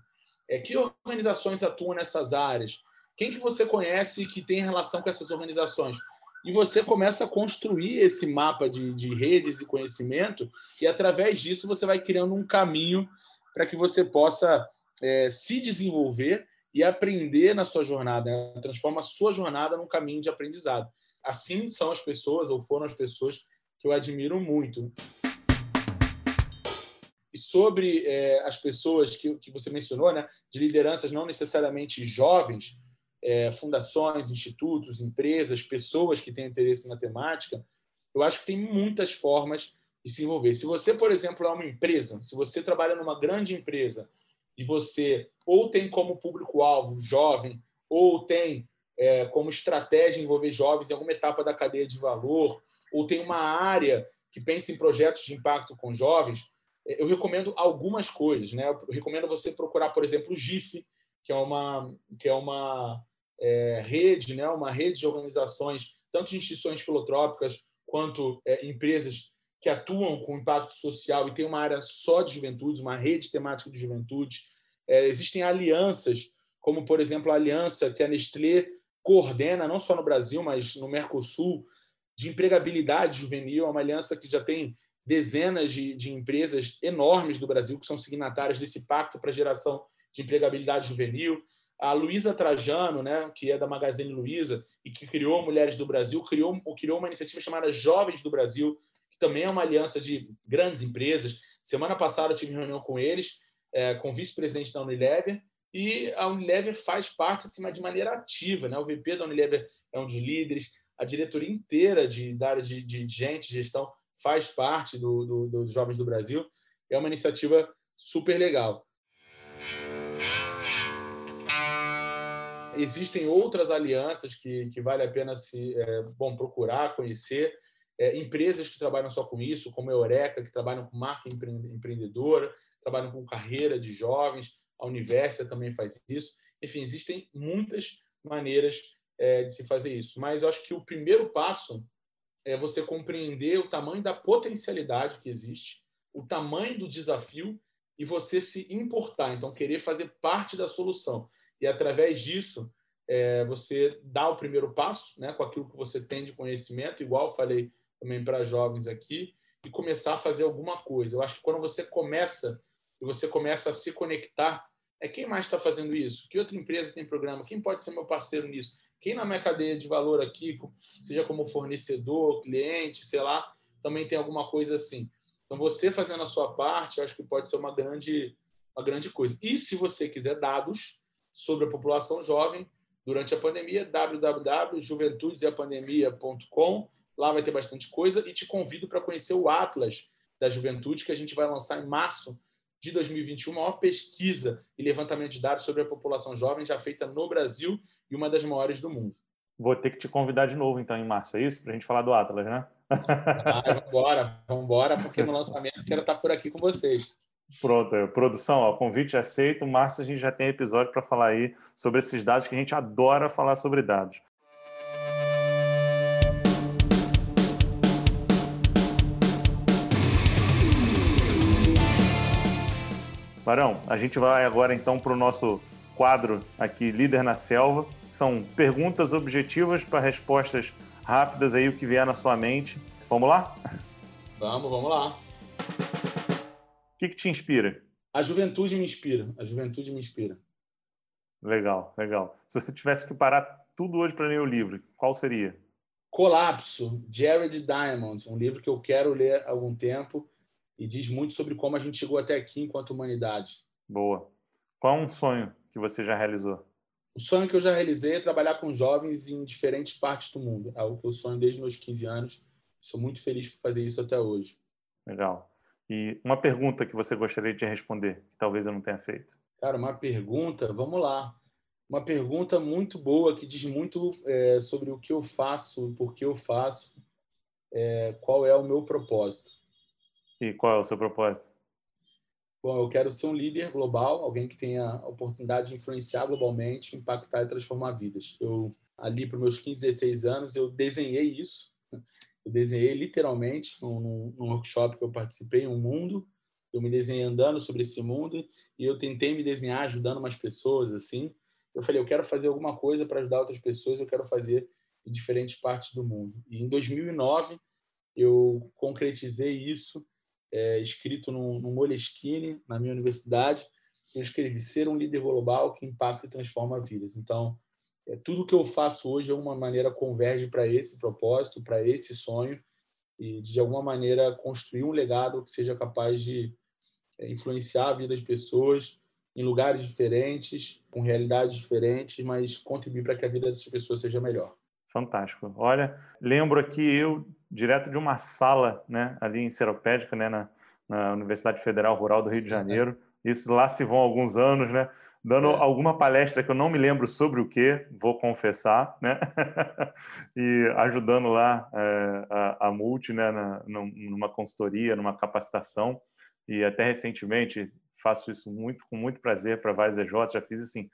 É, que organizações atuam nessas áreas? Quem que você conhece que tem relação com essas organizações? E você começa a construir esse mapa de, de redes e conhecimento, e através disso você vai criando um caminho para que você possa é, se desenvolver e aprender na sua jornada. Né? Transforma a sua jornada num caminho de aprendizado. Assim são as pessoas, ou foram as pessoas que eu admiro muito e sobre é, as pessoas que, que você mencionou, né, de lideranças não necessariamente jovens, é, fundações, institutos, empresas, pessoas que têm interesse na temática, eu acho que tem muitas formas de se envolver. Se você, por exemplo, é uma empresa, se você trabalha numa grande empresa e você ou tem como público-alvo jovem, ou tem é, como estratégia envolver jovens em alguma etapa da cadeia de valor, ou tem uma área que pensa em projetos de impacto com jovens, eu recomendo algumas coisas, né? Eu recomendo você procurar, por exemplo, o GIF, que é uma que é uma é, rede, né? Uma rede de organizações, tanto de instituições filantrópicas quanto é, empresas que atuam com impacto social e tem uma área só de juventude, uma rede temática de juventude. É, existem alianças, como por exemplo a aliança que a Nestlé coordena não só no Brasil, mas no Mercosul, de empregabilidade juvenil, é uma aliança que já tem dezenas de, de empresas enormes do Brasil que são signatárias desse pacto para geração de empregabilidade juvenil. A Luísa Trajano, né, que é da Magazine Luiza e que criou Mulheres do Brasil, criou, criou uma iniciativa chamada Jovens do Brasil, que também é uma aliança de grandes empresas. Semana passada eu tive reunião com eles, é, com o vice-presidente da Unilever, e a Unilever faz parte assim, de maneira ativa. Né? O VP da Unilever é um dos líderes, a diretoria inteira de, da área de, de gente, de gestão, faz parte do, do, dos Jovens do Brasil. É uma iniciativa super legal. Existem outras alianças que, que vale a pena se é, bom procurar, conhecer. É, empresas que trabalham só com isso, como a Eureka, que trabalham com marca empreendedora, trabalham com carreira de jovens, a Universia também faz isso. Enfim, existem muitas maneiras é, de se fazer isso. Mas eu acho que o primeiro passo é você compreender o tamanho da potencialidade que existe, o tamanho do desafio e você se importar, então querer fazer parte da solução. E através disso, é, você dá o primeiro passo, né, com aquilo que você tem de conhecimento, igual falei também para jovens aqui, e começar a fazer alguma coisa. Eu acho que quando você começa e você começa a se conectar, é quem mais está fazendo isso? Que outra empresa tem programa? Quem pode ser meu parceiro nisso? Quem na minha cadeia de valor aqui, seja como fornecedor, cliente, sei lá, também tem alguma coisa assim. Então, você fazendo a sua parte, eu acho que pode ser uma grande, uma grande coisa. E se você quiser dados sobre a população jovem durante a pandemia, www.juventudeseapandemia.com. Lá vai ter bastante coisa e te convido para conhecer o Atlas da Juventude, que a gente vai lançar em março de 2021, a maior pesquisa e levantamento de dados sobre a população jovem já feita no Brasil e uma das maiores do mundo. Vou ter que te convidar de novo, então, em março, é isso? Para a gente falar do Atlas, né? Ah, vamos embora, vamos embora, porque no lançamento quero estar por aqui com vocês. Pronto, produção, ó, convite aceito. Março a gente já tem episódio para falar aí sobre esses dados que a gente adora falar sobre dados. Barão, a gente vai agora então para o nosso quadro aqui, Líder na Selva. São perguntas objetivas para respostas rápidas aí, o que vier na sua mente. Vamos lá? Vamos, vamos lá. O que, que te inspira? A juventude me inspira. A juventude me inspira. Legal, legal. Se você tivesse que parar tudo hoje para ler o livro, qual seria? Colapso, Jared Diamond, um livro que eu quero ler há algum tempo e diz muito sobre como a gente chegou até aqui enquanto humanidade. Boa. Qual é um sonho que você já realizou? O sonho que eu já realizei é trabalhar com jovens em diferentes partes do mundo. É algo que eu sonho desde meus 15 anos. Sou muito feliz por fazer isso até hoje. Legal. E uma pergunta que você gostaria de responder, que talvez eu não tenha feito. Cara, uma pergunta, vamos lá. Uma pergunta muito boa que diz muito é, sobre o que eu faço, por que eu faço, é, qual é o meu propósito. E qual é o seu propósito? Bom, eu quero ser um líder global, alguém que tenha a oportunidade de influenciar globalmente, impactar e transformar vidas. Eu, ali para meus 15, 16 anos, eu desenhei isso. Eu desenhei literalmente num, num workshop que eu participei, um mundo. Eu me desenhei andando sobre esse mundo e eu tentei me desenhar ajudando umas pessoas, assim. Eu falei, eu quero fazer alguma coisa para ajudar outras pessoas, eu quero fazer em diferentes partes do mundo. E em 2009, eu concretizei isso é, escrito num, num Moleskine, na minha universidade. Eu escrevi ser um líder global que impacta e transforma vidas. Então, tudo que eu faço hoje, de alguma maneira, converge para esse propósito, para esse sonho, e de alguma maneira construir um legado que seja capaz de é, influenciar a vida das pessoas em lugares diferentes, com realidades diferentes, mas contribuir para que a vida dessas pessoas seja melhor. Fantástico. Olha, lembro aqui eu direto de uma sala, né, ali em Seropédica, né, na, na, Universidade Federal Rural do Rio de Janeiro. Isso lá se vão alguns anos, né, dando é. alguma palestra que eu não me lembro sobre o que, vou confessar, né, *laughs* e ajudando lá é, a, a Multi, né, na, numa consultoria, numa capacitação. E até recentemente faço isso muito com muito prazer para vários EJs, já fiz assim,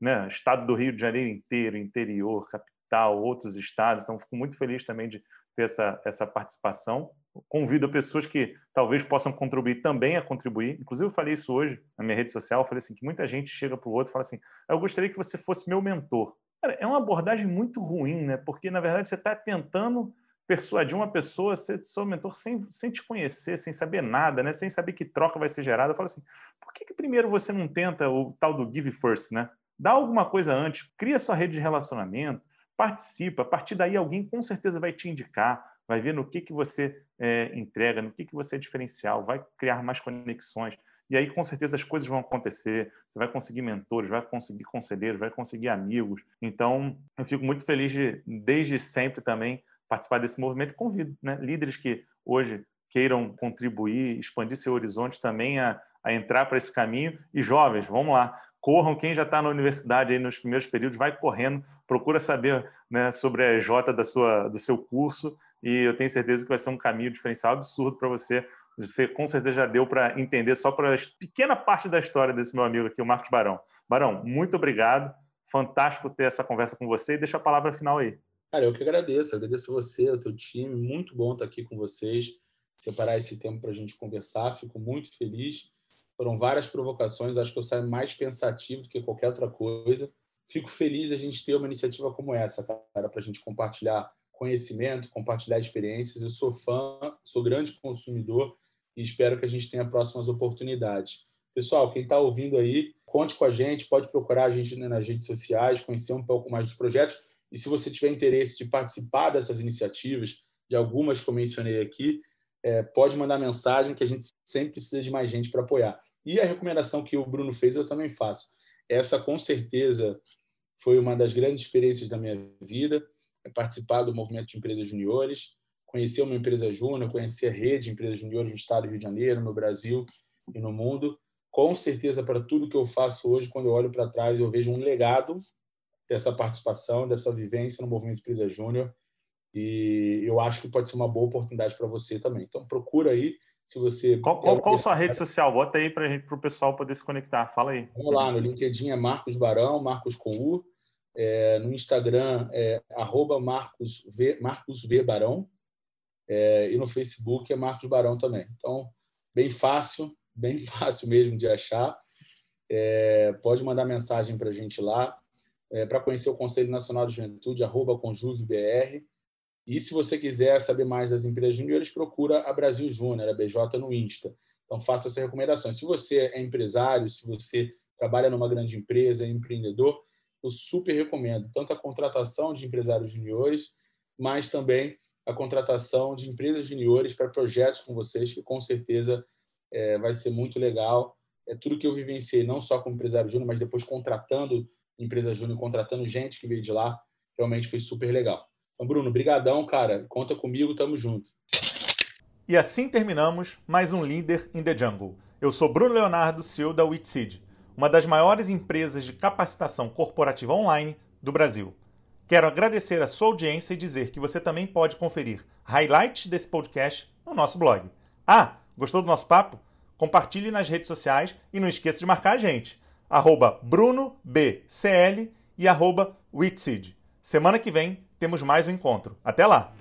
né, estado do Rio de Janeiro inteiro, interior, capital, outros estados. Então, fico muito feliz também de ter essa, essa participação. Convido pessoas que talvez possam contribuir também a contribuir. Inclusive, eu falei isso hoje na minha rede social. Falei assim: que muita gente chega para o outro e fala assim: eu gostaria que você fosse meu mentor. Cara, é uma abordagem muito ruim, né? Porque, na verdade, você está tentando persuadir uma pessoa a ser seu mentor sem, sem te conhecer, sem saber nada, né? sem saber que troca vai ser gerada. Eu falo assim: por que, que primeiro você não tenta o tal do give first, né? Dá alguma coisa antes, cria sua rede de relacionamento, participa. A partir daí, alguém com certeza vai te indicar, vai ver no que, que você é, entrega, no que, que você é diferencial, vai criar mais conexões. E aí, com certeza, as coisas vão acontecer. Você vai conseguir mentores, vai conseguir conselheiros, vai conseguir amigos. Então, eu fico muito feliz de, desde sempre também, participar desse movimento. Convido né, líderes que hoje queiram contribuir, expandir seu horizonte também a, a entrar para esse caminho. E jovens, vamos lá, corram. Quem já está na universidade aí nos primeiros períodos, vai correndo, procura saber né, sobre a J da sua, do seu curso e eu tenho certeza que vai ser um caminho diferencial absurdo para você. Você com certeza já deu para entender só para pequena parte da história desse meu amigo aqui, o Marcos Barão. Barão, muito obrigado. Fantástico ter essa conversa com você e deixa a palavra final aí. Cara, eu que agradeço. Agradeço você, o teu time. Muito bom estar aqui com vocês. Separar esse tempo para a gente conversar. Fico muito feliz. Foram várias provocações, acho que eu saio mais pensativo do que qualquer outra coisa. Fico feliz de a gente ter uma iniciativa como essa, cara, para a gente compartilhar conhecimento, compartilhar experiências. Eu sou fã, sou grande consumidor e espero que a gente tenha próximas oportunidades. Pessoal, quem está ouvindo aí, conte com a gente, pode procurar a gente nas redes sociais, conhecer um pouco mais dos projetos. E se você tiver interesse de participar dessas iniciativas, de algumas que eu mencionei aqui, é, pode mandar mensagem que a gente sempre precisa de mais gente para apoiar. E a recomendação que o Bruno fez eu também faço. Essa, com certeza, foi uma das grandes experiências da minha vida, participar do movimento de empresas juniores, conhecer uma empresa júnior, conhecer a rede de empresas juniores no estado do Rio de Janeiro, no Brasil e no mundo. Com certeza, para tudo que eu faço hoje, quando eu olho para trás, eu vejo um legado dessa participação, dessa vivência no movimento de empresa júnior. E eu acho que pode ser uma boa oportunidade para você também. Então, procura aí se você. Qual, qual, qual sua rede social? Bota aí para o pessoal poder se conectar. Fala aí. Vamos lá, no LinkedIn é Marcos Barão, Marcos com U. É, no Instagram é arroba Marcos v, Marcos v Barão. É, e no Facebook é Marcos Barão também. Então, bem fácil, *laughs* bem fácil mesmo de achar. É, pode mandar mensagem para a gente lá. É, para conhecer o Conselho Nacional de Juventude, arroba conjuvebr. E se você quiser saber mais das empresas júniores, procura a Brasil Júnior, a BJ no Insta. Então, faça essa recomendação. Se você é empresário, se você trabalha numa grande empresa, é empreendedor, eu super recomendo tanto a contratação de empresários juniores, mas também a contratação de empresas juniores para projetos com vocês, que com certeza é, vai ser muito legal. É tudo que eu vivenciei, não só como empresário júnior, mas depois contratando empresa júnior, contratando gente que veio de lá, realmente foi super legal. Então, Bruno, brigadão, cara. Conta comigo, tamo junto. E assim terminamos mais um Líder in the Jungle. Eu sou Bruno Leonardo, CEO da Witseed, uma das maiores empresas de capacitação corporativa online do Brasil. Quero agradecer a sua audiência e dizer que você também pode conferir highlights desse podcast no nosso blog. Ah, gostou do nosso papo? Compartilhe nas redes sociais e não esqueça de marcar a gente. BrunoBCL e arroba Semana que vem temos mais um encontro. Até lá!